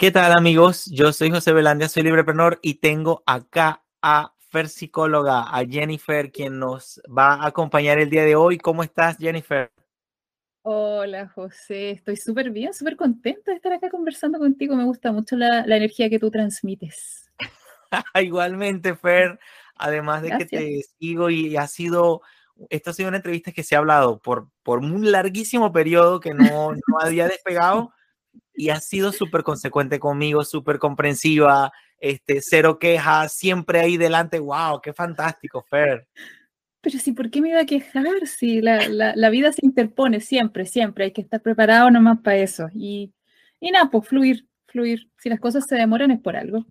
¿Qué tal amigos? Yo soy José Belandia, soy libreprenor y tengo acá a Fer Psicóloga, a Jennifer, quien nos va a acompañar el día de hoy. ¿Cómo estás, Jennifer? Hola, José. Estoy súper bien, súper contenta de estar acá conversando contigo. Me gusta mucho la, energía que tú transmites. Igualmente, Fer. Además de que te sigo y ha sido, esta ha sido una entrevista que se ha hablado por, por un larguísimo periodo que no, no había despegado y ha sido súper consecuente conmigo, súper comprensiva, este, cero quejas, siempre ahí delante. ¡Wow! ¡Qué fantástico, Fer! Pero sí, ¿por qué me iba a quejar? Si la, la, vida se interpone siempre, siempre. Hay que estar preparado nomás para eso. Y, y nada, pues fluir, fluir. Si las cosas se demoran es por algo.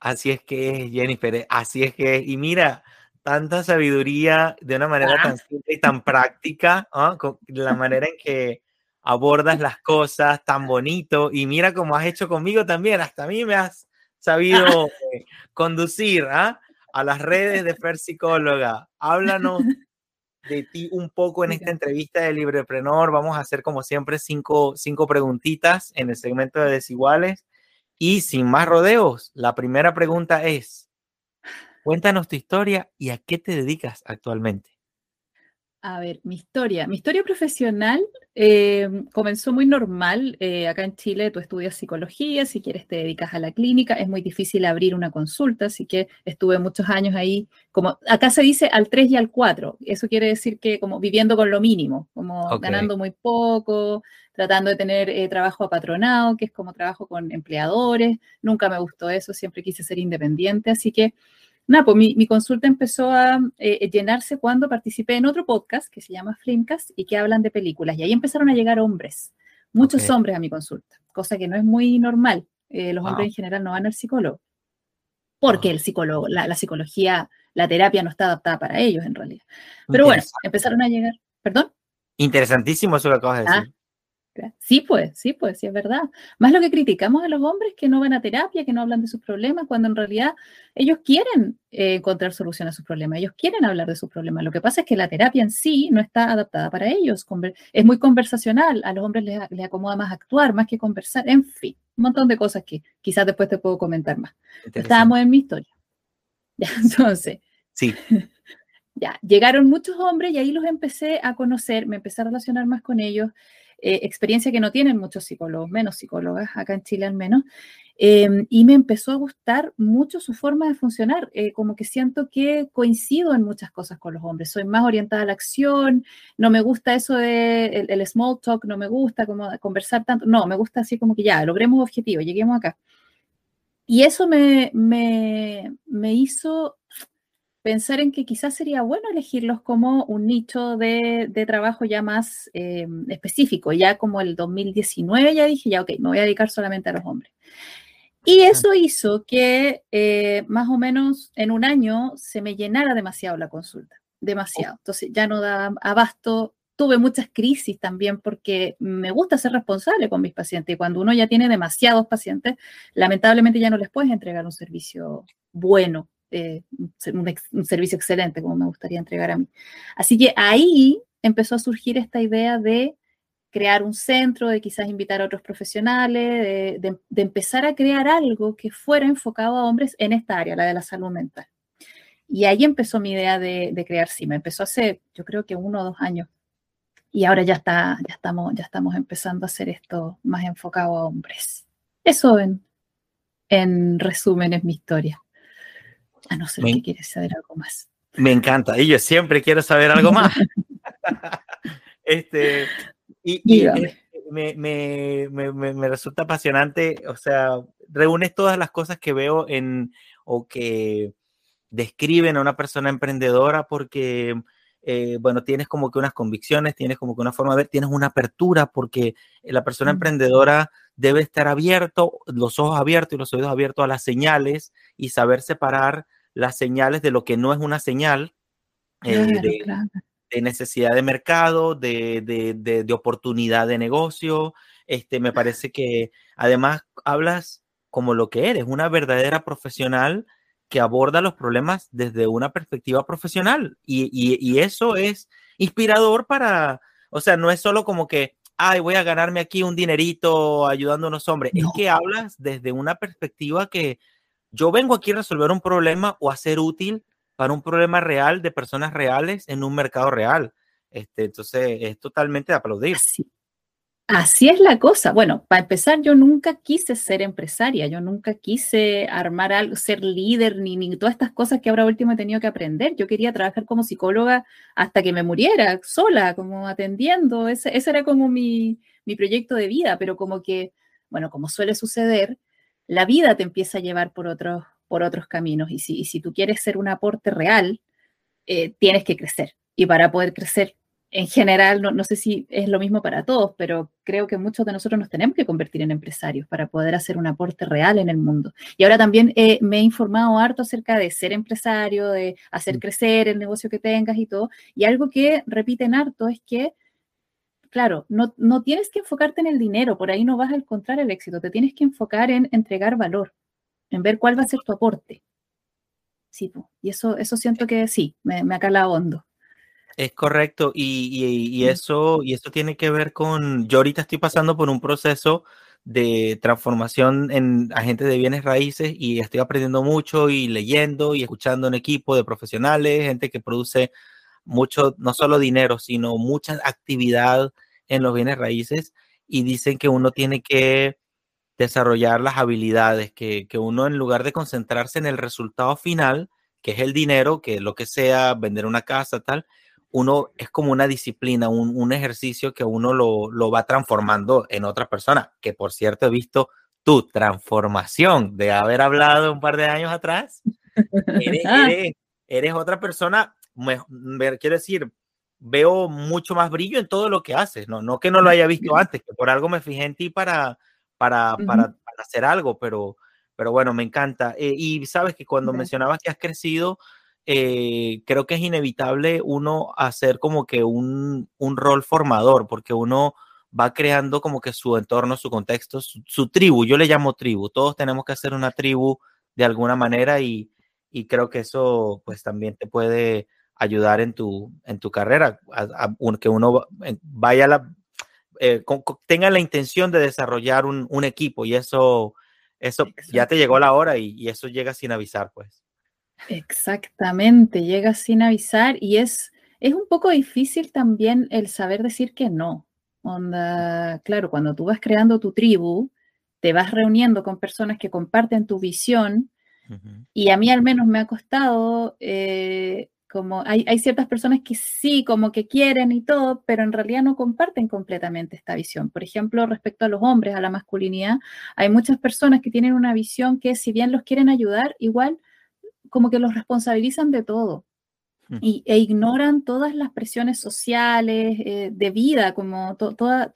Así es que es, Jennifer, así es que Y mira, tanta sabiduría de una manera tan simple y tan práctica, ¿ah? la manera en que abordas las cosas tan bonito. Y mira cómo has hecho conmigo también. Hasta a mí me has sabido eh, conducir ¿ah? a las redes de Fer Psicóloga. Háblanos de ti un poco en esta entrevista de Libreprenor. Vamos a hacer, como siempre, cinco, cinco preguntitas en el segmento de desiguales y sin más rodeos, la primera pregunta es, cuéntanos tu historia y a qué te dedicas actualmente. A ver, mi historia. Mi historia profesional eh, comenzó muy normal. Eh, acá en Chile tú estudias psicología, si quieres te dedicas a la clínica. Es muy difícil abrir una consulta, así que estuve muchos años ahí, como acá se dice al 3 y al 4. Eso quiere decir que como viviendo con lo mínimo, como ganando muy poco, tratando de tener eh, trabajo apatronado, que es como trabajo con empleadores. Nunca me gustó eso, siempre quise ser independiente, así que nada, pues mi, consulta empezó a eh, llenarse cuando participé en otro podcast que se llama Flimcast y que hablan de películas. Y ahí empezaron a llegar hombres, muchos hombres a mi consulta, cosa que no es muy normal. Eh, los hombres en general no van al psicólogo, porque el psicólogo, la, psicología, la terapia no está adaptada para ellos en realidad. Pero bueno, empezaron a llegar, perdón. Interesantísimo eso que acabas de decir. Sí, pues, sí, pues, sí, es verdad. Más lo que criticamos a los hombres que no van a terapia, que no hablan de sus problemas, cuando en realidad ellos quieren eh, encontrar solución a sus problemas, ellos quieren hablar de sus problemas. Lo que pasa es que la terapia en sí no está adaptada para ellos, es muy conversacional, a los hombres les, acomoda más actuar, más que conversar, en fin, un montón de cosas que quizás después te puedo comentar más. Estábamos en mi historia. Ya, entonces. Sí. Ya, llegaron muchos hombres y ahí los empecé a conocer, me empecé a relacionar más con ellos. Eh, experiencia que no tienen muchos psicólogos, menos psicólogas, acá en Chile al menos, em, y me empezó a gustar mucho su forma de funcionar, eh, como que siento que coincido en muchas cosas con los hombres, soy más orientada a la acción, no me gusta eso de el, small talk, no me gusta como conversar tanto, no, me gusta así como que ya, logremos objetivos, lleguemos acá. Y eso me, me, me hizo pensar en que quizás sería bueno elegirlos como un nicho de, trabajo ya más eh, específico. Ya como el 2019 ya dije, ya, ok, me voy a dedicar solamente a los hombres. Y eso hizo que eh, más o menos en un año se me llenara demasiado la consulta, demasiado. Entonces ya no da abasto. Tuve muchas crisis también porque me gusta ser responsable con mis pacientes y cuando uno ya tiene demasiados pacientes, lamentablemente ya no les puedes entregar un servicio bueno eh, un, servicio excelente como me gustaría entregar a mí. Así que ahí empezó a surgir esta idea de crear un centro, de quizás invitar a otros profesionales, de, empezar a crear algo que fuera enfocado a hombres en esta área, la de la salud mental. Y ahí empezó mi idea de, crear CIMA. Empezó hace, yo creo que uno o dos años. Y ahora ya, está, ya, estamos, ya estamos empezando a hacer esto más enfocado a hombres. Eso en, en resumen es mi historia. A no ser que quieres saber algo más. Me encanta. Y yo siempre quiero saber algo más. este, y, me, me, me, me, resulta apasionante, o sea, reúnes todas las cosas que veo en o que describen a una persona emprendedora porque, eh, bueno, tienes como que unas convicciones, tienes como que una forma de ver, tienes una apertura porque la persona emprendedora debe estar abierto, los ojos abiertos y los oídos abiertos a las señales y saber separar las señales de lo que no es una señal eh, de, necesidad de mercado, de, oportunidad de negocio. Este, me parece que además hablas como lo que eres, una verdadera profesional que aborda los problemas desde una perspectiva profesional. Y, y eso es inspirador para, o sea, no es solo como que ay, voy a ganarme aquí un dinerito ayudando a unos hombres. Es que hablas desde una perspectiva que yo vengo aquí a resolver un problema o a ser útil para un problema real de personas reales en un mercado real. Este, entonces, es totalmente de aplaudir. Así es la cosa. Bueno, para empezar, yo nunca quise ser empresaria, yo nunca quise armar algo, ser líder, ni, ni todas estas cosas que ahora último he tenido que aprender. Yo quería trabajar como psicóloga hasta que me muriera, sola, como atendiendo. Ese, era como mi, mi proyecto de vida, pero como que, bueno, como suele suceder, la vida te empieza a llevar por otros, por otros caminos. Y si, si tú quieres ser un aporte real, eh, tienes que crecer. Y para poder crecer en general, no, sé si es lo mismo para todos, pero creo que muchos de nosotros nos tenemos que convertir en empresarios para poder hacer un aporte real en el mundo. Y ahora también eh, me he informado harto acerca de ser empresario, de hacer mm. crecer el negocio que tengas y todo. Y algo que repiten harto es que, claro, no, no tienes que enfocarte en el dinero, por ahí no vas a encontrar el éxito, te tienes que enfocar en entregar valor, en ver cuál va a ser tu aporte. Sí, y eso, eso siento que sí, me, me ha calado hondo. Es correcto, y, eso, y eso tiene que ver con, yo ahorita estoy pasando por un proceso de transformación en agente de bienes raíces y estoy aprendiendo mucho y leyendo y escuchando un equipo de profesionales, gente que produce mucho, no solo dinero, sino mucha actividad en los bienes raíces y dicen que uno tiene que desarrollar las habilidades, que, que uno en lugar de concentrarse en el resultado final, que es el dinero, que lo que sea, vender una casa, tal, uno es como una disciplina, un, ejercicio que uno lo, va transformando en otra persona, que por cierto he visto tu transformación de haber hablado un par de años atrás. Eres, otra persona, quiero decir, veo mucho más brillo en todo lo que haces, no, no que no lo haya visto antes, que por algo me fijé en ti para, para, para, hacer algo, pero, pero bueno, me encanta. Eh, y sabes que cuando mencionabas que has crecido, eh, creo que es inevitable uno hacer como que un, rol formador, porque uno va creando como que su entorno, su contexto, su, tribu, yo le llamo tribu, todos tenemos que hacer una tribu de alguna manera y, creo que eso pues también te puede ayudar en tu, en tu carrera, que uno vaya la, eh, tenga la intención de desarrollar un, equipo y eso, eso ya te llegó la hora y eso llega sin avisar pues. Exactamente, llega sin avisar y es, es un poco difícil también el saber decir que no. Onda, claro, cuando tú vas creando tu tribu, te vas reuniendo con personas que comparten tu visión y a mí al menos me ha costado, eh, como hay, hay, ciertas personas que sí, como que quieren y todo, pero en realidad no comparten completamente esta visión. Por ejemplo, respecto a los hombres, a la masculinidad, hay muchas personas que tienen una visión que si bien los quieren ayudar, igual como que los responsabilizan de todo hmm. y, e ignoran todas las presiones sociales, eh, de vida, como todos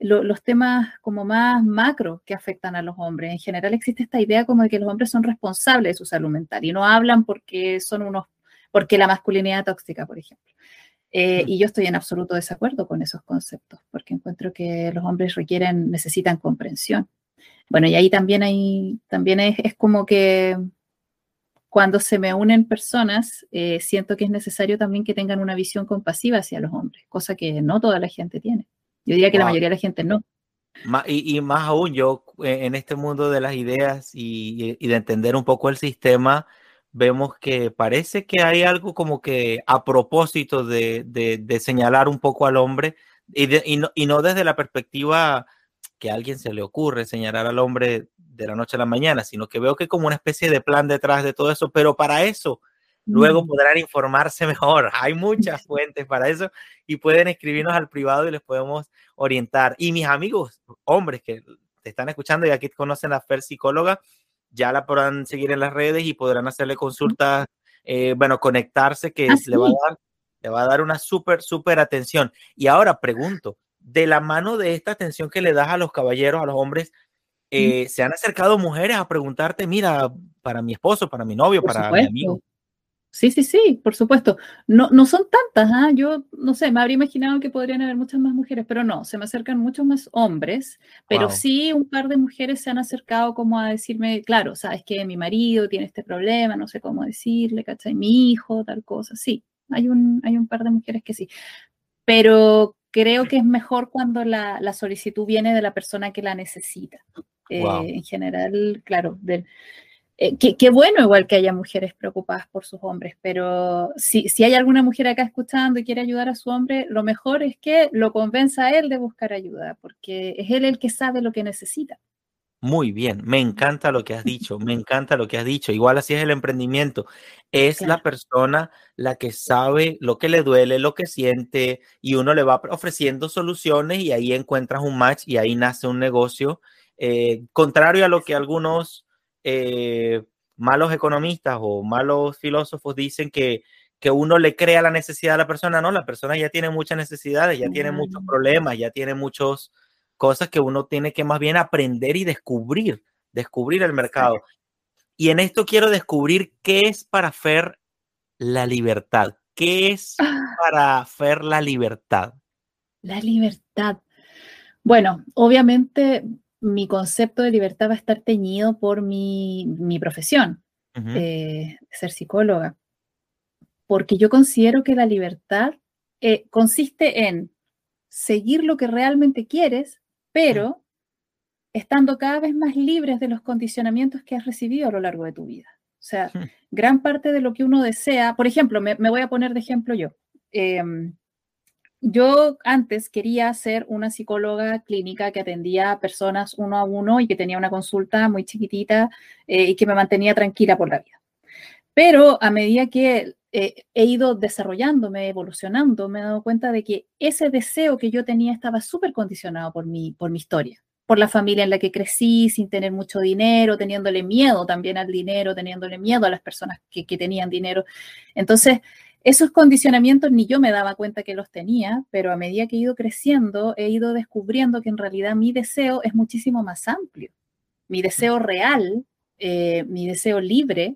los temas como más macro que afectan a los hombres. En general existe esta idea como de que los hombres son responsables de su salud mental y no hablan porque son unos, porque la masculinidad tóxica, por ejemplo. Eh, hmm. y yo estoy en absoluto desacuerdo con esos conceptos, porque encuentro que los hombres requieren, necesitan comprensión. Bueno, y ahí también hay, también es como que cuando se me unen personas, eh, siento que es necesario también que tengan una visión compasiva hacia los hombres, cosa que no toda la gente tiene. Yo diría que la mayoría de la gente no. Y, más aún, yo eh, en este mundo de las ideas y, de entender un poco el sistema, vemos que parece que hay algo como que a propósito de, señalar un poco al hombre y, no, y no desde la perspectiva que a alguien se le ocurre señalar al hombre de la noche a la mañana, sino que veo que como una especie de plan detrás de todo eso, pero para eso luego mm. podrán informarse mejor. Hay muchas fuentes para eso y pueden escribirnos al privado y les podemos orientar. Y mis amigos, hombres que te están escuchando y aquí conocen a Fer psicóloga, ya la podrán seguir en las redes y podrán hacerle consultas, eh, bueno, conectarse, que le, va a dar, le va a dar una súper, súper atención. Y ahora pregunto, de la mano de esta atención que le das a los caballeros, a los hombres, eh, se han acercado mujeres a preguntarte, mira, para mi esposo, para mi novio, para mi amigo. Sí, sí, sí, por supuesto. No, no son tantas, ¿ah? yo no sé, me habría imaginado que podrían haber muchas más mujeres, pero no, se me acercan muchos más hombres, pero sí un par de mujeres se han acercado como a decirme, claro, sabes que mi marido tiene este problema, no sé cómo decirle, ¿cachai? Mi hijo, tal cosa, sí, hay un, hay un par de mujeres que sí. Pero creo que es mejor cuando la, solicitud viene de la persona que la necesita. Eh, en general, claro, eh, qué, bueno igual que haya mujeres preocupadas por sus hombres, pero si, si hay alguna mujer acá escuchando y quiere ayudar a su hombre, lo mejor es que lo convenza a él de buscar ayuda, porque es él el que sabe lo que necesita. Muy bien, me encanta lo que has dicho, me encanta lo que has dicho. Igual así es el emprendimiento. Es la persona la que sabe lo que le duele, lo que siente y uno le va ofreciendo soluciones y ahí encuentras un match y ahí nace un negocio. Eh, contrario a lo que algunos eh, malos economistas o malos filósofos dicen que, que uno le crea la necesidad a la persona, no, la persona ya tiene muchas necesidades, ya tiene muchos problemas, ya tiene muchos cosas que uno tiene que más bien aprender y descubrir, descubrir el mercado. Y en esto quiero descubrir qué es para Fer la libertad. ¿Qué es ah. para Fer la libertad? La libertad. Bueno, obviamente mi concepto de libertad va a estar teñido por mi, profesión, eh, ser psicóloga, porque yo considero que la libertad eh, consiste en seguir lo que realmente quieres pero estando cada vez más libres de los condicionamientos que has recibido a lo largo de tu vida. O sea, hmm. gran parte de lo que uno desea, por ejemplo, me, voy a poner de ejemplo yo. Em, yo antes quería ser una psicóloga clínica que atendía a personas uno a uno y que tenía una consulta muy chiquitita eh, y que me mantenía tranquila por la vida. Pero a medida que eh, he ido desarrollándome, evolucionando, me he dado cuenta de que ese deseo que yo tenía estaba súper condicionado por mi, por mi historia, por la familia en la que crecí, sin tener mucho dinero, teniéndole miedo también al dinero, teniéndole miedo a las personas que, que tenían dinero. Entonces, esos condicionamientos ni yo me daba cuenta que los tenía, pero a medida que he ido creciendo, he ido descubriendo que en realidad mi deseo es muchísimo más amplio. Mi deseo real, eh, mi deseo libre,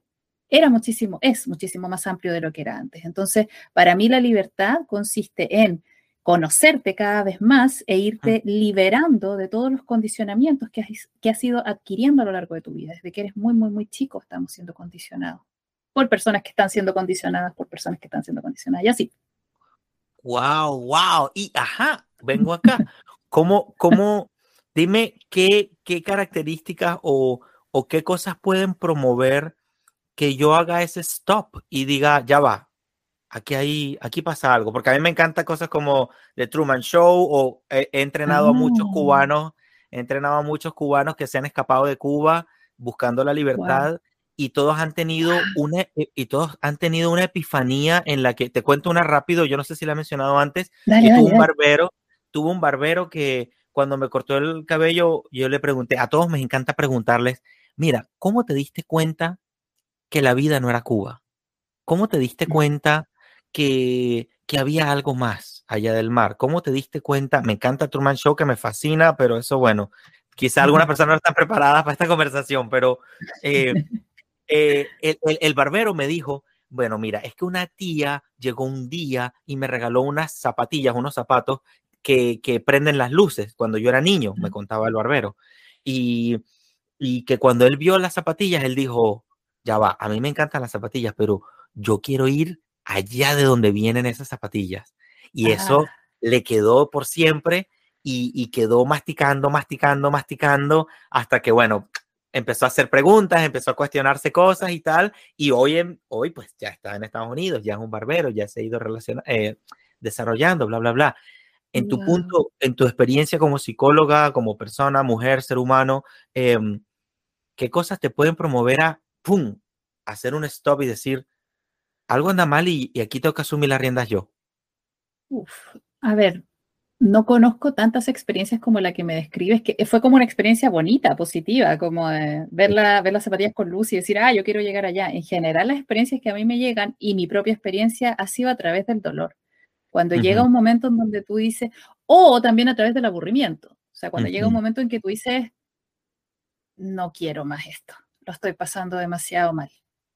era muchísimo, es muchísimo más amplio de lo que era antes. Entonces, para mí la libertad consiste en conocerte cada vez más e irte liberando de todos los condicionamientos que has, que has ido adquiriendo a lo largo de tu vida. Desde que eres muy, muy, muy chico estamos siendo condicionados por personas que están siendo condicionadas, por personas que están siendo condicionadas, y así. Wow, wow. Y ajá, vengo acá. ¿Cómo, cómo, dime qué, qué características o, o qué cosas pueden promover que yo haga ese stop y diga, ya va, aquí, hay, aquí pasa algo, porque a mí me encanta cosas como The Truman Show o he, entrenado a muchos ah. cubanos, he entrenado a muchos cubanos que se han escapado de Cuba buscando la libertad y todos han tenido una e, y todos han tenido una epifanía en la que te cuento una rápido, yo no sé si la he mencionado antes, tuvo un barbero, tuvo un barbero que cuando me cortó el cabello, yo le pregunté, a todos me encanta preguntarles, mira, ¿cómo te diste cuenta que la vida no era Cuba? ¿Cómo te diste cuenta que, que había algo más allá del mar? ¿Cómo te diste cuenta? Me encanta Truman Show, que me fascina, pero eso, bueno, quizá algunas personas no están preparadas para esta conversación, pero eh, eh, el, el, barbero me dijo, bueno, mira, es que una tía llegó un día y me regaló unas zapatillas, unos zapatos que, que prenden las luces cuando yo era niño, me contaba el barbero. Y, y que cuando él vio las zapatillas, él dijo, ya va, a mí me encantan las zapatillas, pero yo quiero ir allá de donde vienen esas zapatillas. Y eso le quedó por siempre y, quedó masticando, masticando, masticando, hasta que, bueno, empezó a hacer preguntas, empezó a cuestionarse cosas y tal, y hoy, hoy pues ya está en Estados Unidos, ya es un barbero, ya se ha ido eh, desarrollando, bla, bla, bla. En tu punto, en tu experiencia como psicóloga, como persona, mujer, ser humano, em, ¿qué cosas te pueden promover a ¡pum!, hacer un stop y decir, algo anda mal y, aquí tengo que asumir las riendas yo? Uf, a ver, no conozco tantas experiencias como la que me describes, que fue como una experiencia bonita, positiva, como ver, la, ver las zapatillas con luz y decir, ah, yo quiero llegar allá. En general, las experiencias que a mí me llegan y mi propia experiencia ha sido a través del dolor. Cuando llega un momento en donde tú dices, o también a través del aburrimiento. O sea, cuando llega un momento en que tú dices, no quiero más esto lo estoy pasando demasiado mal.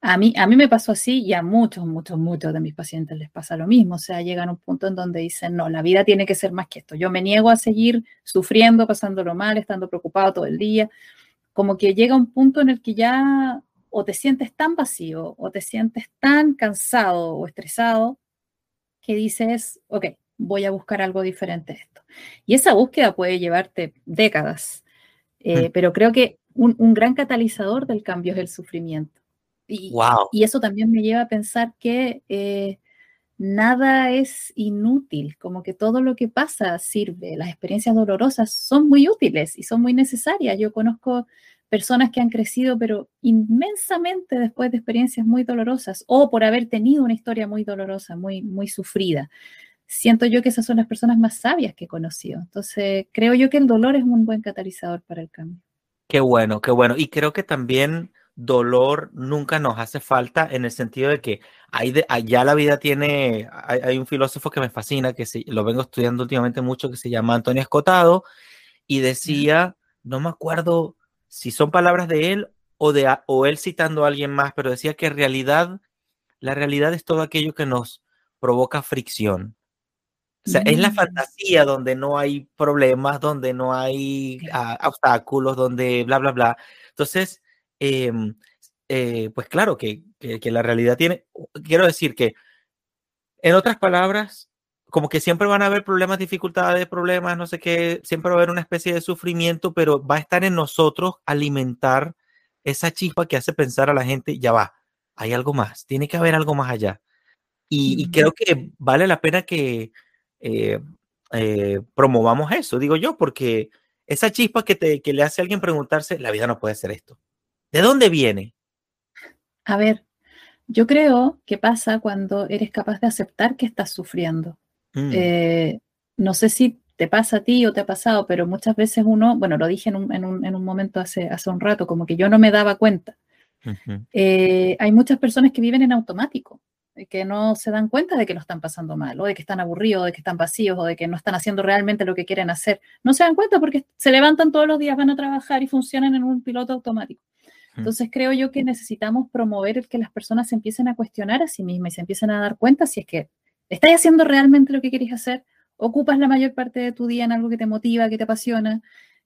A mí, a mí me pasó así y a muchos, muchos, muchos de mis pacientes les pasa lo mismo. O sea, llegan a un punto en donde dicen, no, la vida tiene que ser más que esto. Yo me niego a seguir sufriendo, pasándolo mal, estando preocupado todo el día. Como que llega un punto en el que ya o te sientes tan vacío o te sientes tan cansado o estresado que dices, ok, voy a buscar algo diferente a esto. Y esa búsqueda puede llevarte décadas, eh, mm. pero creo que un, gran catalizador del cambio es el sufrimiento. Y, y eso también me lleva a pensar que eh, nada es inútil, como que todo lo que pasa sirve. Las experiencias dolorosas son muy útiles y son muy necesarias. Yo conozco personas que han crecido, pero inmensamente después de experiencias muy dolorosas o por haber tenido una historia muy dolorosa, muy, muy sufrida. Siento yo que esas son las personas más sabias que he conocido. Entonces, creo yo que el dolor es un buen catalizador para el cambio. Qué bueno, qué bueno. Y creo que también dolor nunca nos hace falta en el sentido de que hay de, allá la vida tiene, hay, un filósofo que me fascina, que lo vengo estudiando últimamente mucho, que se llama Antonio Escotado, y decía, no me acuerdo si son palabras de él o, de, o él citando a alguien más, pero decía que realidad, la realidad es todo aquello que nos provoca fricción. O sea, es la mm. fantasía donde no hay problemas, donde no hay ah, obstáculos, donde bla, bla, bla. Entonces, em, eh, pues claro que, que, la realidad tiene, quiero decir que, en otras palabras, como que siempre van a haber problemas, dificultades, problemas, no sé qué, siempre va a haber una especie de sufrimiento, pero va a estar en nosotros alimentar esa chispa que hace pensar a la gente, ya va, hay algo más, tiene que haber algo más allá. Y, creo que vale la pena que eh, eh, promovamos eso, digo yo, porque esa chispa que, te, que le hace a alguien preguntarse, la vida no puede ser esto. ¿De dónde viene? A ver, yo creo que pasa cuando eres capaz de aceptar que estás sufriendo. Mm. Eh, no sé si te pasa a ti o te ha pasado, pero muchas veces uno, bueno, lo dije en un, momento hace, hace, un rato, como que yo no me daba cuenta. Eh, hay muchas personas que viven en automático, que no se dan cuenta de que lo están pasando mal, o de que están aburridos, o de que están vacíos, o de que no están haciendo realmente lo que quieren hacer. No se dan cuenta porque se levantan todos los días, van a trabajar y funcionan en un piloto automático. Entonces creo yo que necesitamos promover el que las personas se empiecen a cuestionar a sí mismas y se empiecen a dar cuenta si es que estás haciendo realmente lo que quieres hacer, ocupas la mayor parte de tu día en algo que te motiva, que te apasiona.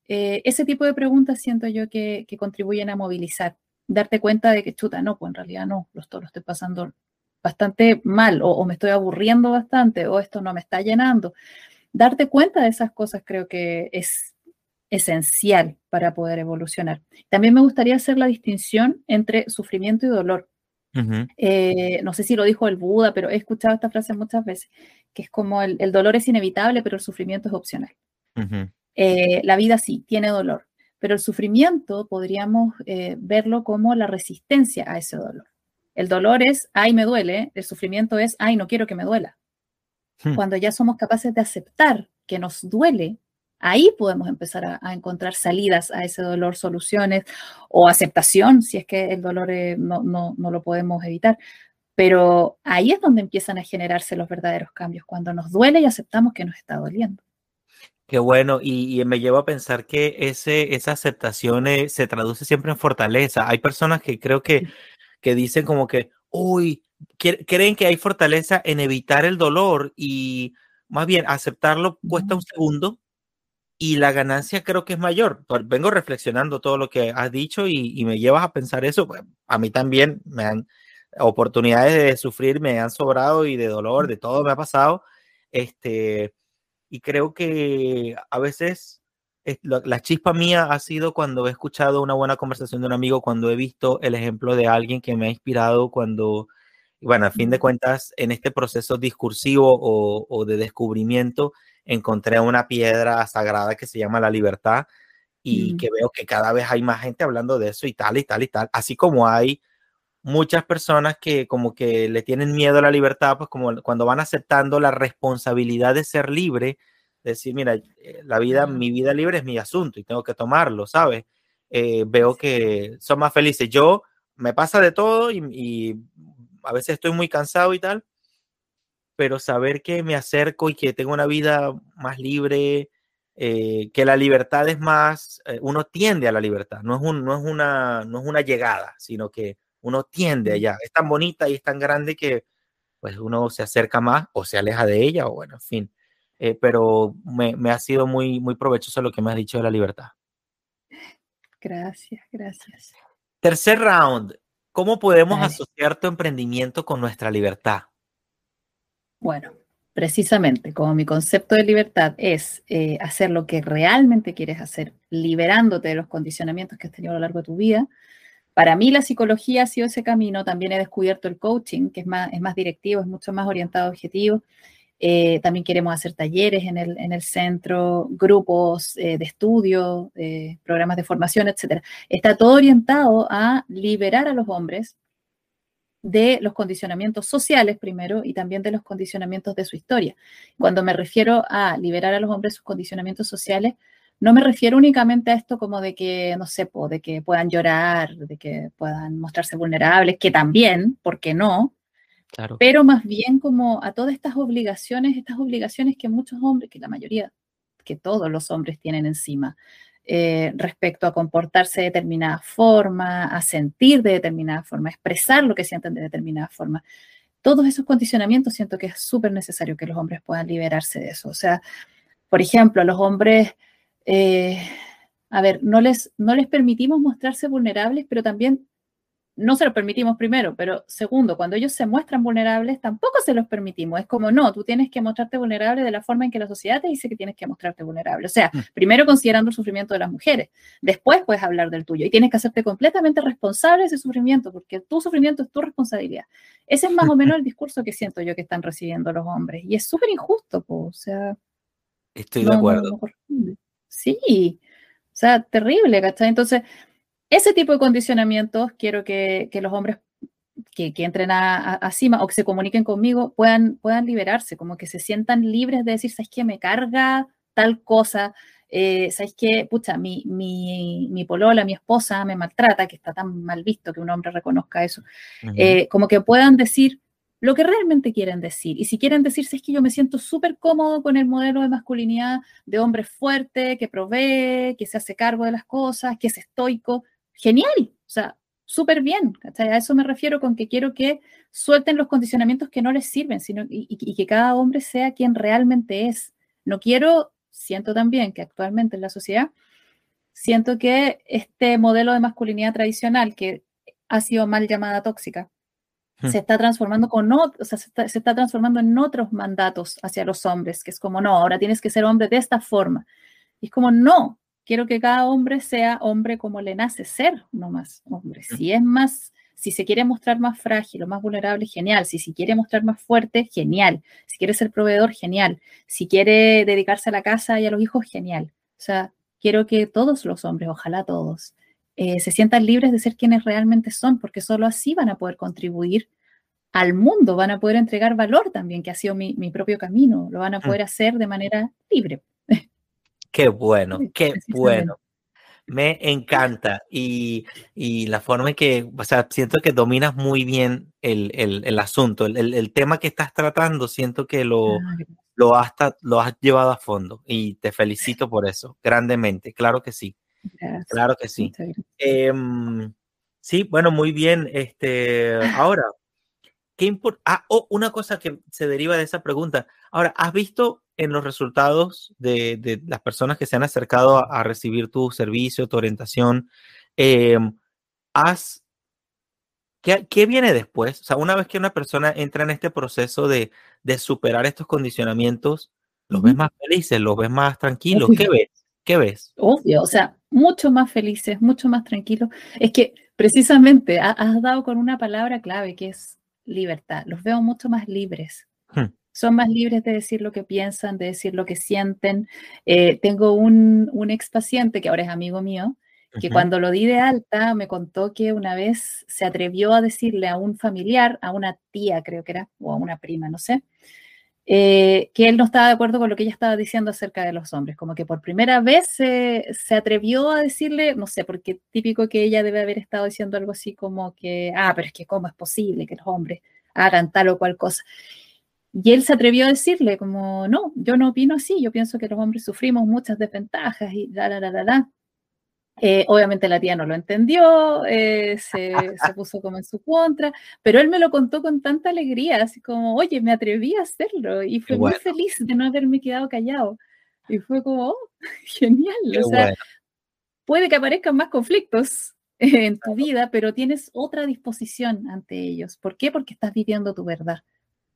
Eh, ese tipo de preguntas siento yo que, contribuyen a movilizar, darte cuenta de que chuta, no, pues en realidad no, lo, lo estoy pasando bastante mal o, me estoy aburriendo bastante o esto no me está llenando. Darte cuenta de esas cosas creo que es esencial para poder evolucionar. También me gustaría hacer la distinción entre sufrimiento y dolor. Eh, no sé si lo dijo el Buda, pero he escuchado esta frase muchas veces, que es como el, dolor es inevitable, pero el sufrimiento es opcional. Eh, la vida sí, tiene dolor, pero el sufrimiento podríamos eh, verlo como la resistencia a ese dolor. El dolor es, ay, me duele, el sufrimiento es, ay, no quiero que me duela. Hmm. Cuando ya somos capaces de aceptar que nos duele, Ahí podemos empezar a, encontrar salidas a ese dolor, soluciones o aceptación, si es que el dolor eh, no, lo podemos evitar. Pero ahí es donde empiezan a generarse los verdaderos cambios, cuando nos duele y aceptamos que nos está doliendo. Qué bueno, y, me lleva a pensar que ese, esa aceptación eh, se traduce siempre en fortaleza. Hay personas que creo que, que dicen como que, uy, creen que hay fortaleza en evitar el dolor y más bien aceptarlo cuesta un segundo, y la ganancia creo que es mayor. Vengo reflexionando todo lo que has dicho y, me llevas a pensar eso. Pues, a mí también me han oportunidades de sufrir, me han sobrado y de dolor, de todo me ha pasado. Este, y creo que a veces la chispa mía ha sido cuando he escuchado una buena conversación de un amigo, cuando he visto el ejemplo de alguien que me ha inspirado, cuando, bueno, a fin de cuentas, en este proceso discursivo o, o de descubrimiento, encontré una piedra sagrada que se llama la libertad y mm. que veo que cada vez hay más gente hablando de eso y tal y tal y tal, así como hay muchas personas que como que le tienen miedo a la libertad, pues como cuando van aceptando la responsabilidad de ser libre, decir, mira, eh, la vida, mi vida libre es mi asunto y tengo que tomarlo, ¿sabes? Eh, veo que son más felices. Yo me pasa de todo y, y, a veces estoy muy cansado y tal, pero saber que me acerco y que tengo una vida más libre, eh, que la libertad es más, eh, uno tiende a la libertad, no es, un, no, es una, no es una llegada, sino que uno tiende allá. Es tan bonita y es tan grande que pues uno se acerca más o se aleja de ella, o bueno, en fin. Eh, pero me, me, ha sido muy, muy provechoso lo que me has dicho de la libertad. Gracias, gracias. Tercer round, ¿cómo podemos asociar tu emprendimiento con nuestra libertad? Bueno, precisamente, como mi concepto de libertad es eh, hacer lo que realmente quieres hacer, liberándote de los condicionamientos que has tenido a lo largo de tu vida, para mí la psicología ha sido ese camino, también he descubierto el coaching, que es más, es más directivo, es mucho más orientado a objetivos. Eh, también queremos hacer talleres en el, en el centro, grupos eh, de estudio, programas de formación, etc. Está todo orientado a liberar a los hombres de los condicionamientos sociales primero y también de los condicionamientos de su historia. Cuando me refiero a liberar a los hombres sus condicionamientos sociales, no me refiero únicamente a esto como de que, no sé, de que puedan llorar, de que puedan mostrarse vulnerables, que también, ¿por qué no? Claro. Pero más bien como a todas estas obligaciones, estas obligaciones que muchos hombres, que la mayoría, que todos los hombres tienen encima, eh, respecto a comportarse de determinada forma, a sentir de determinada forma, a expresar lo que sienten de determinada forma. Todos esos condicionamientos siento que es súper necesario que los hombres puedan liberarse de eso. O sea, por ejemplo, a los hombres, eh, a ver, no les, no les permitimos mostrarse vulnerables, pero también no se los permitimos primero, pero segundo, cuando ellos se muestran vulnerables, tampoco se los permitimos. Es como, no, tú tienes que mostrarte vulnerable de la forma en que la sociedad te dice que tienes que mostrarte vulnerable. O sea, mm. primero considerando el sufrimiento de las mujeres, después puedes hablar del tuyo y tienes que hacerte completamente responsable de ese sufrimiento, porque tu sufrimiento es tu responsabilidad. Ese es más o menos el discurso que siento yo que están recibiendo los hombres. Y es súper injusto, o sea. Estoy de acuerdo. sí, o sea, terrible, ¿cachai? Entonces, ese tipo de condicionamientos quiero que, los hombres que, entren a, CIMA o que se comuniquen conmigo puedan, puedan liberarse, como que se sientan libres de decir, ¿sabes qué? Me carga tal cosa, eh, ¿sabes qué? Pucha, mi, mi, mi, polola, mi esposa me maltrata, que está tan mal visto que un hombre reconozca eso. Eh, como que puedan decir lo que realmente quieren decir. Y si quieren decirse es que yo me siento súper cómodo con el modelo de masculinidad de hombre fuerte, que provee, que se hace cargo de las cosas, que es estoico, genial, o sea, súper bien. A eso me refiero con que quiero que suelten los condicionamientos que no les sirven sino, y, que cada hombre sea quien realmente es. No quiero, siento también que actualmente en la sociedad, siento que este modelo de masculinidad tradicional que ha sido mal llamada tóxica, hmm. se está transformando con o sea, se está, se está, transformando en otros mandatos hacia los hombres, que es como, no, ahora tienes que ser hombre de esta forma. Y es como, no, quiero que cada hombre sea hombre como le nace ser, no más hombre. Si es más, si se quiere mostrar más frágil o más vulnerable, genial. Si se quiere mostrar más fuerte, genial. Si quiere ser proveedor, genial. Si quiere dedicarse a la casa y a los hijos, genial. O sea, quiero que todos los hombres, ojalá todos, eh, se sientan libres de ser quienes realmente son, porque solo así van a poder contribuir al mundo, van a poder entregar valor también, que ha sido mi, mi propio camino, lo van a mm. poder hacer de manera libre. Qué bueno, qué bueno. Me encanta. Y, la forma en que, o sea, siento que dominas muy bien el, asunto, el, tema que estás tratando, siento que lo, lo, has, lo has llevado a fondo y te felicito por eso, grandemente. Claro que sí. Claro que sí. Em, sí, bueno, muy bien. Este, ahora, ¿qué importa? Ah, oh, una cosa que se deriva de esa pregunta. Ahora, ¿has visto en los resultados de, las personas que se han acercado a, recibir tu servicio, tu orientación, em, ¿qué, viene después? O sea, una vez que una persona entra en este proceso de, superar estos condicionamientos, ¿los ves más felices, los ves más tranquilos? ¿Qué ves? ¿Qué ves? Obvio, o sea, mucho más felices, mucho más tranquilos. Es que precisamente has dado con una palabra clave que es libertad. Los veo mucho más libres. Hmm son más libres de decir lo que piensan, de decir lo que sienten. Eh, tengo un, un, ex paciente que ahora es amigo mío, que cuando lo di de alta me contó que una vez se atrevió a decirle a un familiar, a una tía creo que era, o a una prima, no sé, eh, que él no estaba de acuerdo con lo que ella estaba diciendo acerca de los hombres, como que por primera vez se, se atrevió a decirle, no sé, porque típico que ella debe haber estado diciendo algo así como que, ah, pero es que cómo es posible que los hombres hagan tal o cual cosa. Y él se atrevió a decirle como, no, yo no opino así, yo pienso que los hombres sufrimos muchas desventajas y la, la, la, la, la. Eh, obviamente la tía no lo entendió, eh, se, se, puso como en su contra, pero él me lo contó con tanta alegría, así como, oye, me atreví a hacerlo y fue muy feliz de no haberme quedado callado. Y fue como, oh, genial. o sea, puede que aparezcan más conflictos en tu vida, pero tienes otra disposición ante ellos. ¿Por qué? Porque estás viviendo tu verdad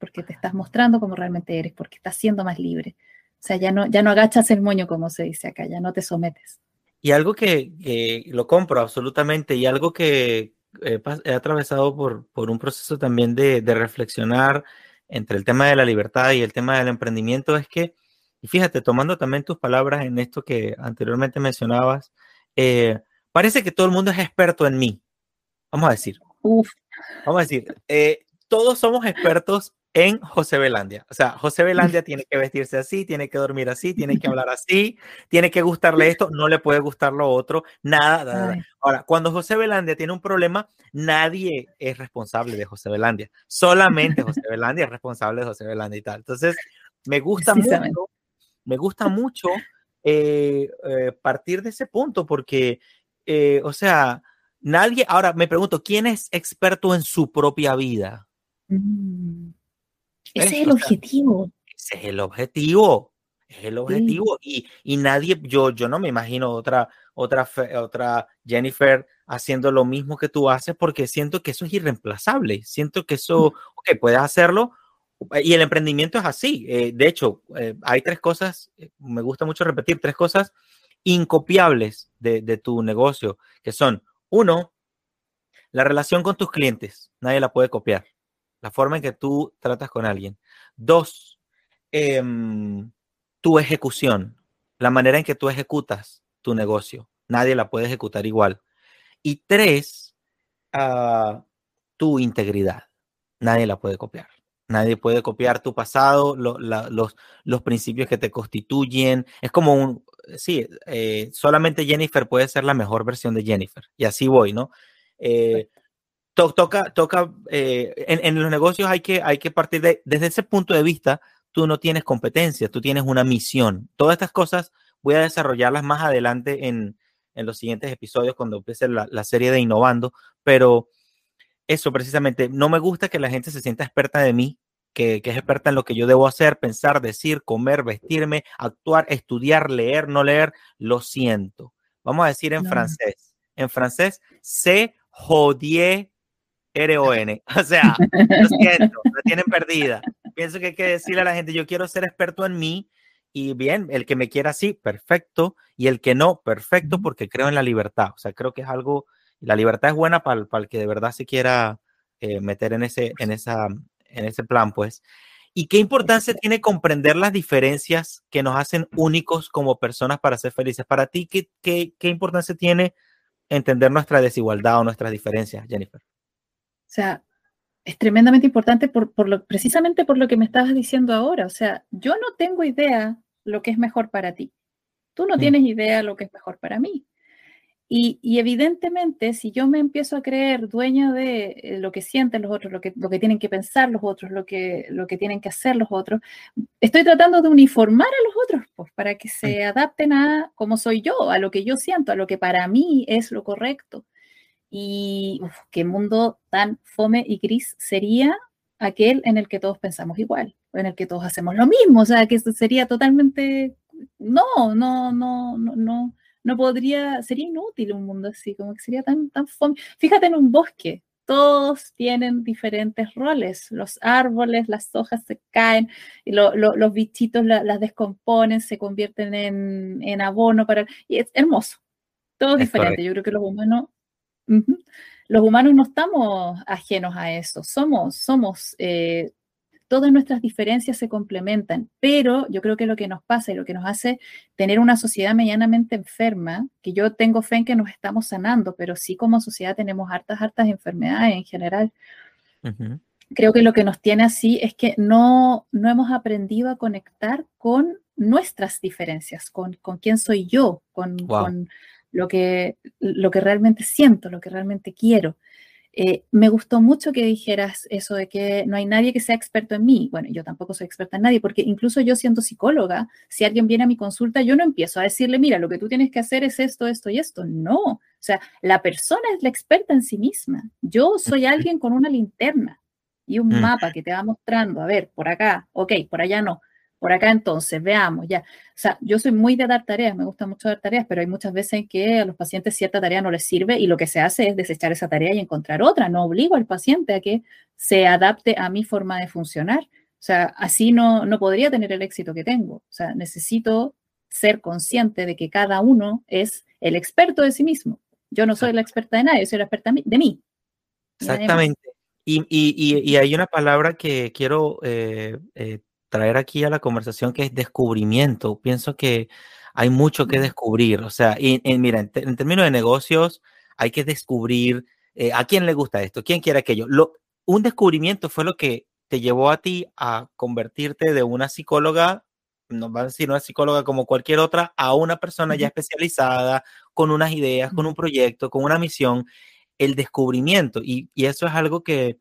porque te estás mostrando como realmente eres, porque estás siendo más libre. O sea, ya no, ya no agachas el moño, como se dice acá, ya no te sometes. Y algo que, lo compro absolutamente, y algo que he, atravesado por, por, un proceso también de, de, reflexionar entre el tema de la libertad y el tema del emprendimiento, es que, y fíjate, tomando también tus palabras en esto que anteriormente mencionabas, eh, parece que todo el mundo es experto en mí. Vamos a decir. Uf. Vamos a decir, eh, todos somos expertos en José Belandia. O sea, José Belandia tiene que vestirse así, tiene que dormir así, tiene que hablar así, tiene que gustarle esto, no le puede gustar lo otro, nada, Ahora, cuando José Belandia tiene un problema, nadie es responsable de José Belandia. Solamente José Belandia es responsable de José Belandia y tal. Entonces, me gusta mucho, me gusta mucho eh, eh, partir de ese punto porque, eh, o sea, nadie, ahora me pregunto, ¿quién es experto en su propia vida? Mm. Ese es el objetivo. Ese es el objetivo. Es el objetivo. Y, y, nadie, yo, yo no me imagino otra, otra, otra Jennifer haciendo lo mismo que tú haces porque siento que eso es irreemplazable. Siento que eso, ok, puedes hacerlo. Y el emprendimiento es así. Eh, de hecho, eh, hay tres cosas, eh, me gusta mucho repetir, tres cosas incopiables de, de tu negocio, que son, uno, la relación con tus clientes. Nadie la puede copiar la forma en que tú tratas con alguien. Dos, em, tu ejecución, la manera en que tú ejecutas tu negocio. Nadie la puede ejecutar igual. Y tres, ah, tu integridad. Nadie la puede copiar. Nadie puede copiar tu pasado, los, los, principios que te constituyen. Es como un, sí, eh, solamente Jennifer puede ser la mejor versión de Jennifer. Y así voy, ¿no? Eh, toca, toca eh, en, los negocios hay que, hay que partir de, desde ese punto de vista, tú no tienes competencia, tú tienes una misión. Todas estas cosas voy a desarrollarlas más adelante en, en los siguientes episodios cuando empiece la, la, serie de Innovando, pero eso precisamente, no me gusta que la gente se sienta experta de mí, que, que, es experta en lo que yo debo hacer, pensar, decir, comer, vestirme, actuar, estudiar, leer, no leer, lo siento. Vamos a decir en francés. En francés, se jodie R-O-N. O sea, lo siento, la tienen perdida. Pienso que hay que decirle a la gente, yo quiero ser experto en mí y bien, el que me quiera así, perfecto, y el que no, perfecto, porque creo en la libertad. O sea, creo que es algo, la libertad es buena para, para el que de verdad se quiera eh, meter en ese, en, esa, en ese plan, pues. ¿Y qué importancia tiene comprender las diferencias que nos hacen únicos como personas para ser felices? Para ti, ¿qué, qué, qué importancia tiene entender nuestra desigualdad o nuestras diferencias, Jennifer? O sea, es tremendamente importante por, lo, precisamente por lo que me estabas diciendo ahora. O sea, yo no tengo idea lo que es mejor para ti. Tú no mm. tienes idea lo que es mejor para mí. Y, evidentemente, si yo me empiezo a creer dueña de eh, lo que sienten los otros, lo que, lo que tienen que pensar los otros, lo que, lo que tienen que hacer los otros, estoy tratando de uniformar a los otros pues, para que se adapten a cómo soy yo, a lo que yo siento, a lo que para mí es lo correcto. Y qué mundo tan fome y gris sería aquel en el que todos pensamos igual, en el que todos hacemos lo mismo, o sea, que sería totalmente, no, no, no, no, no, no podría, sería inútil un mundo así, como que sería tan, tan fome. Fíjate en un bosque, todos tienen diferentes roles. Los árboles, las hojas se caen, y los bichitos las descomponen, se convierten en, en, abono para... Y es hermoso. Todo diferente. Yo creo que los humanos los humanos no estamos ajenos a eso, somos, somos, eh, todas nuestras diferencias se complementan, pero yo creo que lo que nos pasa y lo que nos hace tener una sociedad medianamente enferma, que yo tengo fe en que nos estamos sanando, pero sí como sociedad tenemos hartas, hartas enfermedades en general. Creo que lo que nos tiene así es que no, no hemos aprendido a conectar con nuestras diferencias, con, con quién soy yo, con, con lo que, lo que realmente siento, lo que realmente quiero. Eh, me gustó mucho que dijeras eso de que no hay nadie que sea experto en mí. Bueno, yo tampoco soy experta en nadie, porque incluso yo siendo psicóloga, si alguien viene a mi consulta, yo no empiezo a decirle, mira, lo que tú tienes que hacer es esto, esto y esto. No, o sea, la persona es la experta en sí misma. Yo soy alguien con una linterna y un mapa que te va mostrando, a ver, por acá, ok, por allá no. Por acá entonces, veamos, ya. O sea, yo soy muy de dar tareas, me gusta mucho dar tareas, pero hay muchas veces en que a los pacientes cierta tarea no les sirve y lo que se hace es desechar esa tarea y encontrar otra. No obligo al paciente a que se adapte a mi forma de funcionar. O sea, así no, no podría tener el éxito que tengo. O sea, necesito ser consciente de que cada uno es el experto de sí mismo. Yo no soy la experta de nadie, soy la experta de mí. Exactamente. Y, y, y, hay una palabra que quiero eh, eh, traer aquí a la conversación que es descubrimiento. Pienso que hay mucho que descubrir. O sea, y, mira, en, términos de negocios, hay que descubrir eh, a quién le gusta esto, quién quiere aquello. Lo, un descubrimiento fue lo que te llevó a ti a convertirte de una psicóloga, no va a decir una psicóloga como cualquier otra, a una persona ya especializada, con unas ideas, con un proyecto, con una misión. El descubrimiento. Y, y eso es algo que,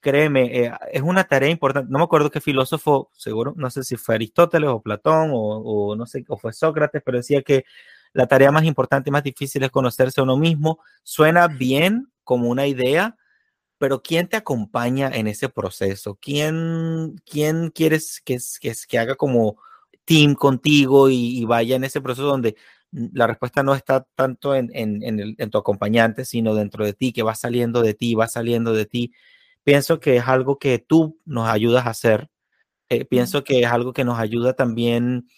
créeme, eh, es una tarea importante. No me acuerdo qué filósofo, seguro, no sé si fue Aristóteles o Platón o, no sé, o fue Sócrates, pero decía que la tarea más importante y más difícil es conocerse a uno mismo. Suena bien como una idea, pero ¿quién te acompaña en ese proceso? ¿Quién, quién quieres que, que, que haga como team contigo y, vaya en ese proceso donde la respuesta no está tanto en, en, en, en tu acompañante, sino dentro de ti, que va saliendo de ti, va saliendo de ti? Pienso que es algo que tú nos ayudas a hacer. Eh, pienso que es algo que nos ayuda también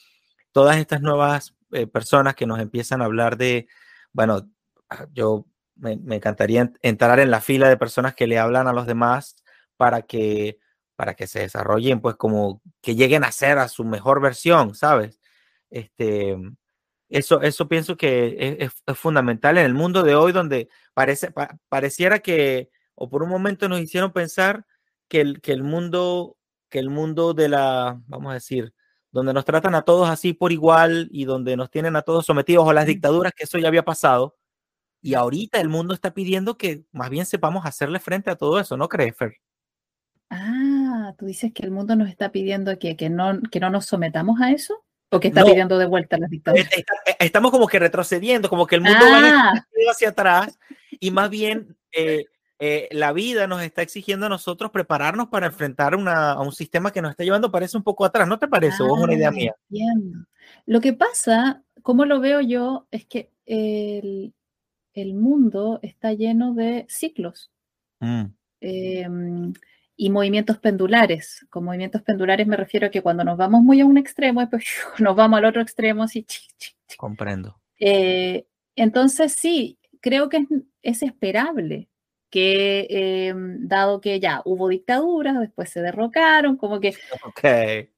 todas estas nuevas eh, personas que nos empiezan a hablar de, bueno, ah, yo me, encantaría entrar en la fila de personas que le hablan a los demás para que, para que se desarrollen, pues como que lleguen a ser a su mejor versión, ¿sabes? Este, eso, eso pienso que es, fundamental en el mundo de hoy donde parece, pareciera que o por un momento nos hicieron pensar que el, que el mundo, que el mundo de la, vamos a decir, donde nos tratan a todos así por igual y donde nos tienen a todos sometidos a las dictaduras, que eso ya había pasado. Y ahorita el mundo está pidiendo que más bien sepamos hacerle frente a todo eso, ¿no crees, Fer? Ah, tú dices que el mundo nos está pidiendo que, que, no, que no nos sometamos a eso. ¿O que está pidiendo de vuelta las dictaduras? Estamos como que retrocediendo, como que el mundo va ah. hacia atrás y más bien eh, eh, la vida nos está exigiendo a nosotros prepararnos para enfrentar a un sistema que nos está llevando, parece un poco atrás, ¿no te parece? ¿O es una idea ah, mía? Lo que pasa, como lo veo yo, es que el, mundo está lleno de ciclos. Mm. Em, y movimientos pendulares. Con movimientos pendulares me refiero a que cuando nos vamos muy a un extremo, pues nos vamos al otro extremo, así. Comprendo. Eh, entonces, sí, creo que es esperable que em, dado que ya hubo dictaduras, después se derrocaron, como que,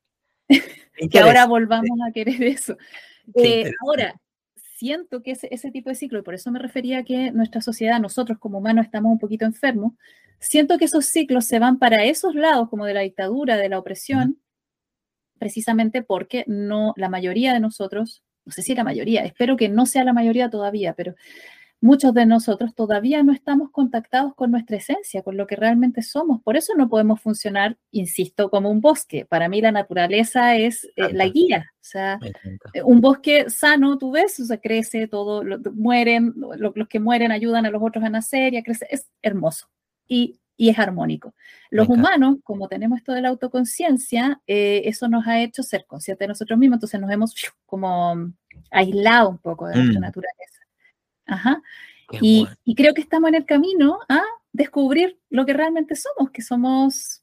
que ahora volvamos a querer eso. Eh, ahora, siento que ese, ese, tipo de ciclo, y por eso me refería a que nuestra sociedad, nosotros como humanos estamos un poquito enfermos, siento que esos ciclos se van para esos lados, como de la dictadura, de la opresión, precisamente porque no, la mayoría de nosotros, no sé si la mayoría, espero que no sea la mayoría todavía, pero muchos de nosotros todavía no estamos contactados con nuestra esencia, con lo que realmente somos. Por eso no podemos funcionar, insisto, como un bosque. Para mí la naturaleza es eh, la guía. O sea, eh, un bosque sano, tú ves, o sea, crece, todo, mueren, los que mueren ayudan a los otros a nacer y a crecer. Es hermoso y, es armónico. Los humanos, como tenemos esto de la autoconciencia, eh, eso nos ha hecho ser conscientes de nosotros mismos, entonces nos hemos como aislado un poco de nuestra mm. naturaleza. Ajá. Y, creo que estamos en el camino a descubrir lo que realmente somos, que somos,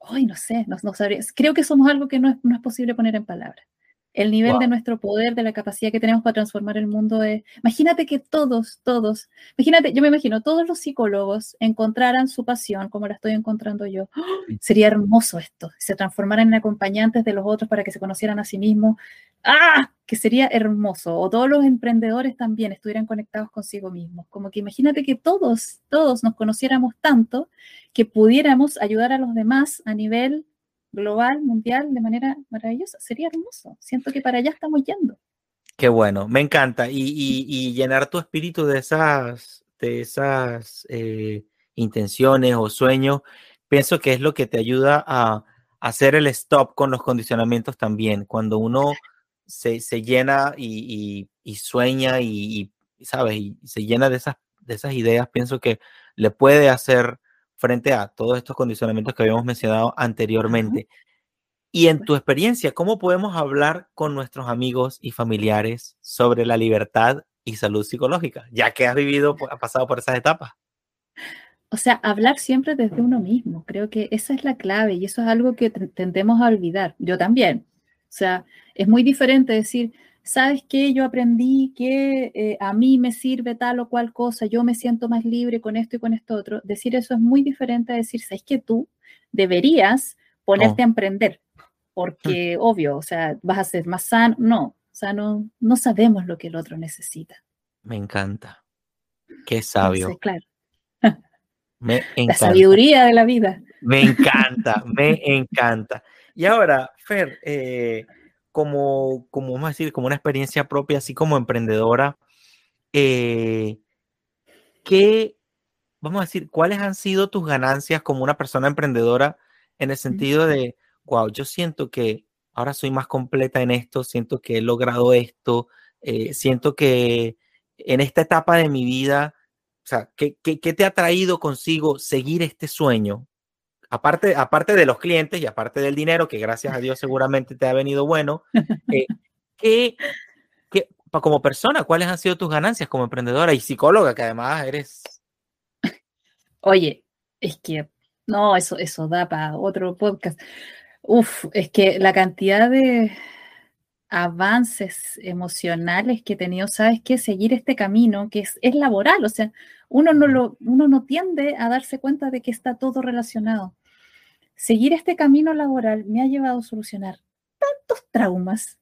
ay, no sé, no, no sabría, creo que somos algo que no es, no es posible poner en palabras el nivel de nuestro poder, de la capacidad que tenemos para transformar el mundo es... Imagínate que todos, todos, imagínate, yo me imagino, todos los psicólogos encontraran su pasión como la estoy encontrando yo. Sería hermoso esto, se transformaran en acompañantes de los otros para que se conocieran a sí mismos. ¡Ah! Que sería hermoso. O todos los emprendedores también estuvieran conectados consigo mismos. Como que imagínate que todos, todos nos conociéramos tanto que pudiéramos ayudar a los demás a nivel global, mundial, de manera maravillosa. Sería hermoso. Siento que para allá estamos yendo. Qué bueno, me encanta. Y, llenar tu espíritu de esas, de esas eh, intenciones o sueños, pienso que es lo que te ayuda a, hacer el stop con los condicionamientos también. Cuando uno se, llena y, sueña y, ¿sabes? Y se llena de esas, de esas ideas, pienso que le puede hacer frente a todos estos condicionamientos que habíamos mencionado anteriormente. Y en tu experiencia, ¿cómo podemos hablar con nuestros amigos y familiares sobre la libertad y salud psicológica, ya que has vivido, has pasado por esas etapas? O sea, hablar siempre desde uno mismo. Creo que esa es la clave y eso es algo que tendemos a olvidar. Yo también. O sea, es muy diferente decir, ¿sabes qué? Yo aprendí que eh, a mí me sirve tal o cual cosa, yo me siento más libre con esto y con esto otro. Decir eso es muy diferente a decir, ¿sabes que tú deberías ponerte a emprender? Porque, obvio, o sea, vas a ser más sano. No, o sea, no, no sabemos lo que el otro necesita. Me encanta. Qué sabio. claro. Me encanta. La sabiduría de la vida. Me encanta, me encanta. Y ahora, Fer, eh, como, como vamos a decir, como una experiencia propia, así como emprendedora, eh, ¿qué, vamos a decir, cuáles han sido tus ganancias como una persona emprendedora en el sentido de, wow, yo siento que ahora soy más completa en esto, siento que he logrado esto, eh, siento que en esta etapa de mi vida o sea, ¿qué, qué, qué te ha traído consigo seguir este sueño? Aparte, aparte de los clientes y aparte del dinero, que gracias a Dios seguramente te ha venido bueno, eh, ¿qué, qué, como persona, cuáles han sido tus ganancias como emprendedora y psicóloga, que además eres... Oye, es que no, eso, eso da para otro podcast. Uf, es que la cantidad de, avances emocionales que he tenido, sabes que seguir este camino que es, es laboral, o sea, uno no, lo, uno no tiende a darse cuenta de que está todo relacionado. Seguir este camino laboral me ha llevado a solucionar tantos traumas,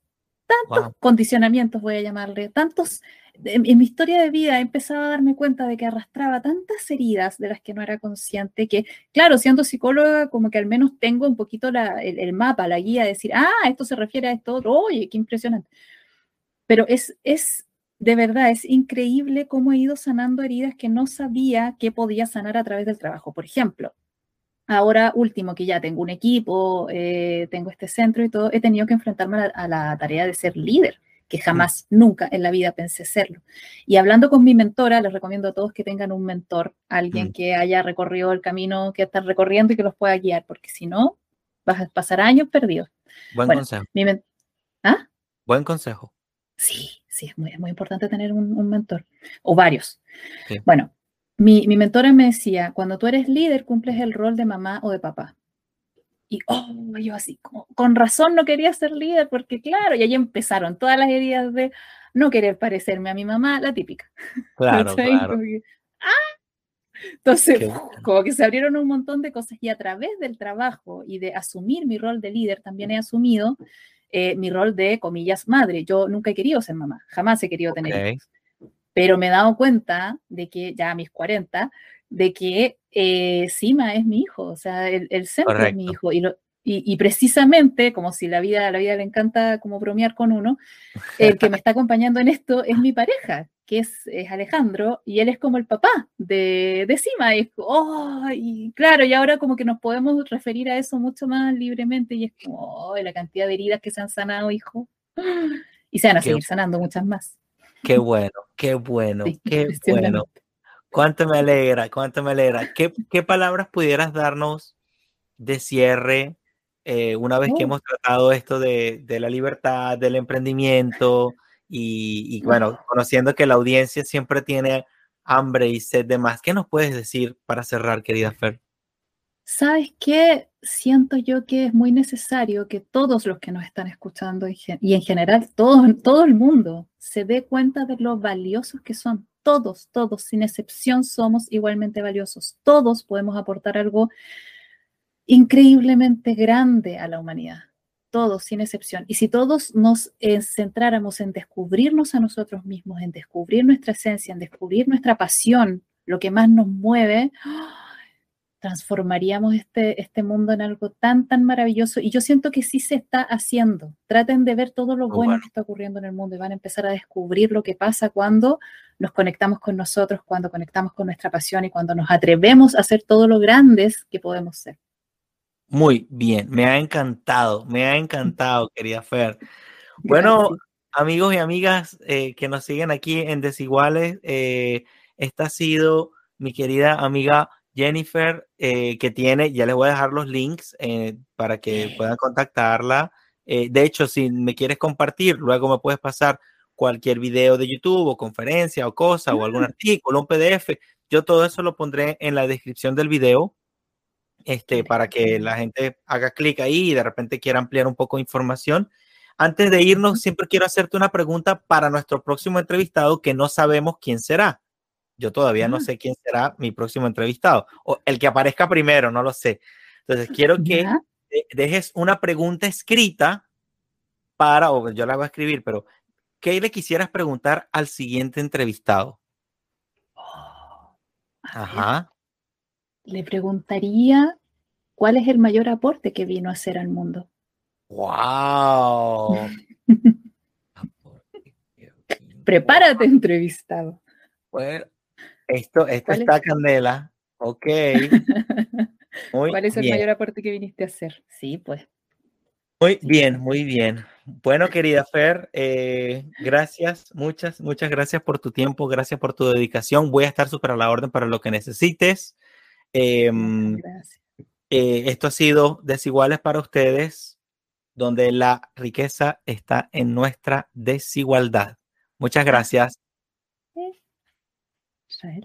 tantos condicionamientos, voy a llamarle, tantos en, mi historia de vida he empezado a darme cuenta de que arrastraba tantas heridas de las que no era consciente, que claro, siendo psicóloga, como que al menos tengo un poquito el, mapa, la guía, de decir, ah, esto se refiere a esto, oye, qué impresionante. Pero es, es, de verdad, es increíble cómo he ido sanando heridas que no sabía que podía sanar a través del trabajo. Por ejemplo, ahora último, que ya tengo un equipo, eh, tengo este centro y todo, he tenido que enfrentarme a la tarea de ser líder que jamás, nunca en la vida pensé serlo. Y hablando con mi mentora, les recomiendo a todos que tengan un mentor, alguien mm. que haya recorrido el camino que están recorriendo y que los pueda guiar, porque si no, vas a pasar años perdidos. Buen consejo. ¿Ah? Buen consejo. Sí, sí, es muy, muy importante tener un, mentor, o varios. Bueno, mi, mi mentora me decía, cuando tú eres líder, cumples el rol de mamá o de papá. Y oh, yo así, con razón no quería ser líder, porque claro, y ahí empezaron todas las heridas de no querer parecerme a mi mamá, la típica. Claro, claro. ¡ah! Entonces, como que se abrieron un montón de cosas y a través del trabajo y de asumir mi rol de líder, también he asumido eh, mi rol de, comillas, madre. Yo nunca he querido ser mamá, jamás he querido tener hijos. Pero me he dado cuenta de que ya a mis 40, de que eh, Sima es mi hijo, o sea, el, centro es mi hijo. Y, y, precisamente, como si la vida, la vida le encanta como bromear con uno, el que me está acompañando en esto es mi pareja, que es, Alejandro, y él es como el papá de, de Sima. Y, oh, y claro, y ahora como que nos podemos referir a eso mucho más libremente, y es como, oh, la cantidad de heridas que se han sanado, hijo. Y se van a seguir sanando muchas más. Qué bueno, qué bueno, qué bueno. Cuánto me alegra, cuánto me alegra. ¿Qué, qué palabras pudieras darnos de cierre eh, una vez que oh. hemos tratado esto de, de la libertad, del emprendimiento y, bueno, conociendo que la audiencia siempre tiene hambre y sed de más? ¿Qué nos puedes decir para cerrar, querida Fer? ¿Sabes qué? Siento yo que es muy necesario que todos los que nos están escuchando y en general todo, todo el mundo se dé cuenta de lo valiosos que son todos, todos, sin excepción, somos igualmente valiosos. Todos podemos aportar algo increíblemente grande a la humanidad. Todos, sin excepción. Y si todos nos eh, centráramos en descubrirnos a nosotros mismos, en descubrir nuestra esencia, en descubrir nuestra pasión, lo que más nos mueve, transformaríamos este, este mundo en algo tan, tan maravilloso. Y yo siento que sí se está haciendo. Traten de ver todo lo bueno, que está ocurriendo en el mundo y van a empezar a descubrir lo que pasa cuando nos conectamos con nosotros, cuando conectamos con nuestra pasión y cuando nos atrevemos a ser todo lo grandes que podemos ser. Muy bien, me ha encantado, me ha encantado, querida Fer. Bueno, amigos y amigas eh, que nos siguen aquí en Desiguales, eh, esta ha sido mi querida amiga Jennifer, eh, que tiene, ya les voy a dejar los links eh, para que puedan contactarla. Eh, de hecho, si me quieres compartir, luego me puedes pasar cualquier video de YouTube o conferencia o cosa o algún artículo, un PDF. Yo todo eso lo pondré en la descripción del video este, para que la gente haga clic ahí y de repente quiera ampliar un poco de información. Antes de irnos, siempre quiero hacerte una pregunta para nuestro próximo entrevistado que no sabemos quién será. Yo todavía no sé quién será mi próximo entrevistado o el que aparezca primero, no lo sé. Entonces, quiero que dejes una pregunta escrita para, o yo la voy a escribir, pero ¿qué le quisieras preguntar al siguiente entrevistado? Oh, Ajá. le preguntaría cuál es el mayor aporte que vino a hacer al mundo. ¡Wow! Prepárate, entrevistado. Bueno, esto, esto está candela. Ok. ¿Cuál es el mayor aporte que viniste a hacer? Sí, pues. Muy bien, muy bien. Bueno, querida Fer, eh, gracias, muchas, muchas gracias por tu tiempo, gracias por tu dedicación. Voy a estar súper a la orden para lo que necesites. Em, gracias. Eh, esto ha sido Desiguales para ustedes, donde la riqueza está en nuestra desigualdad. Muchas gracias. Raphaël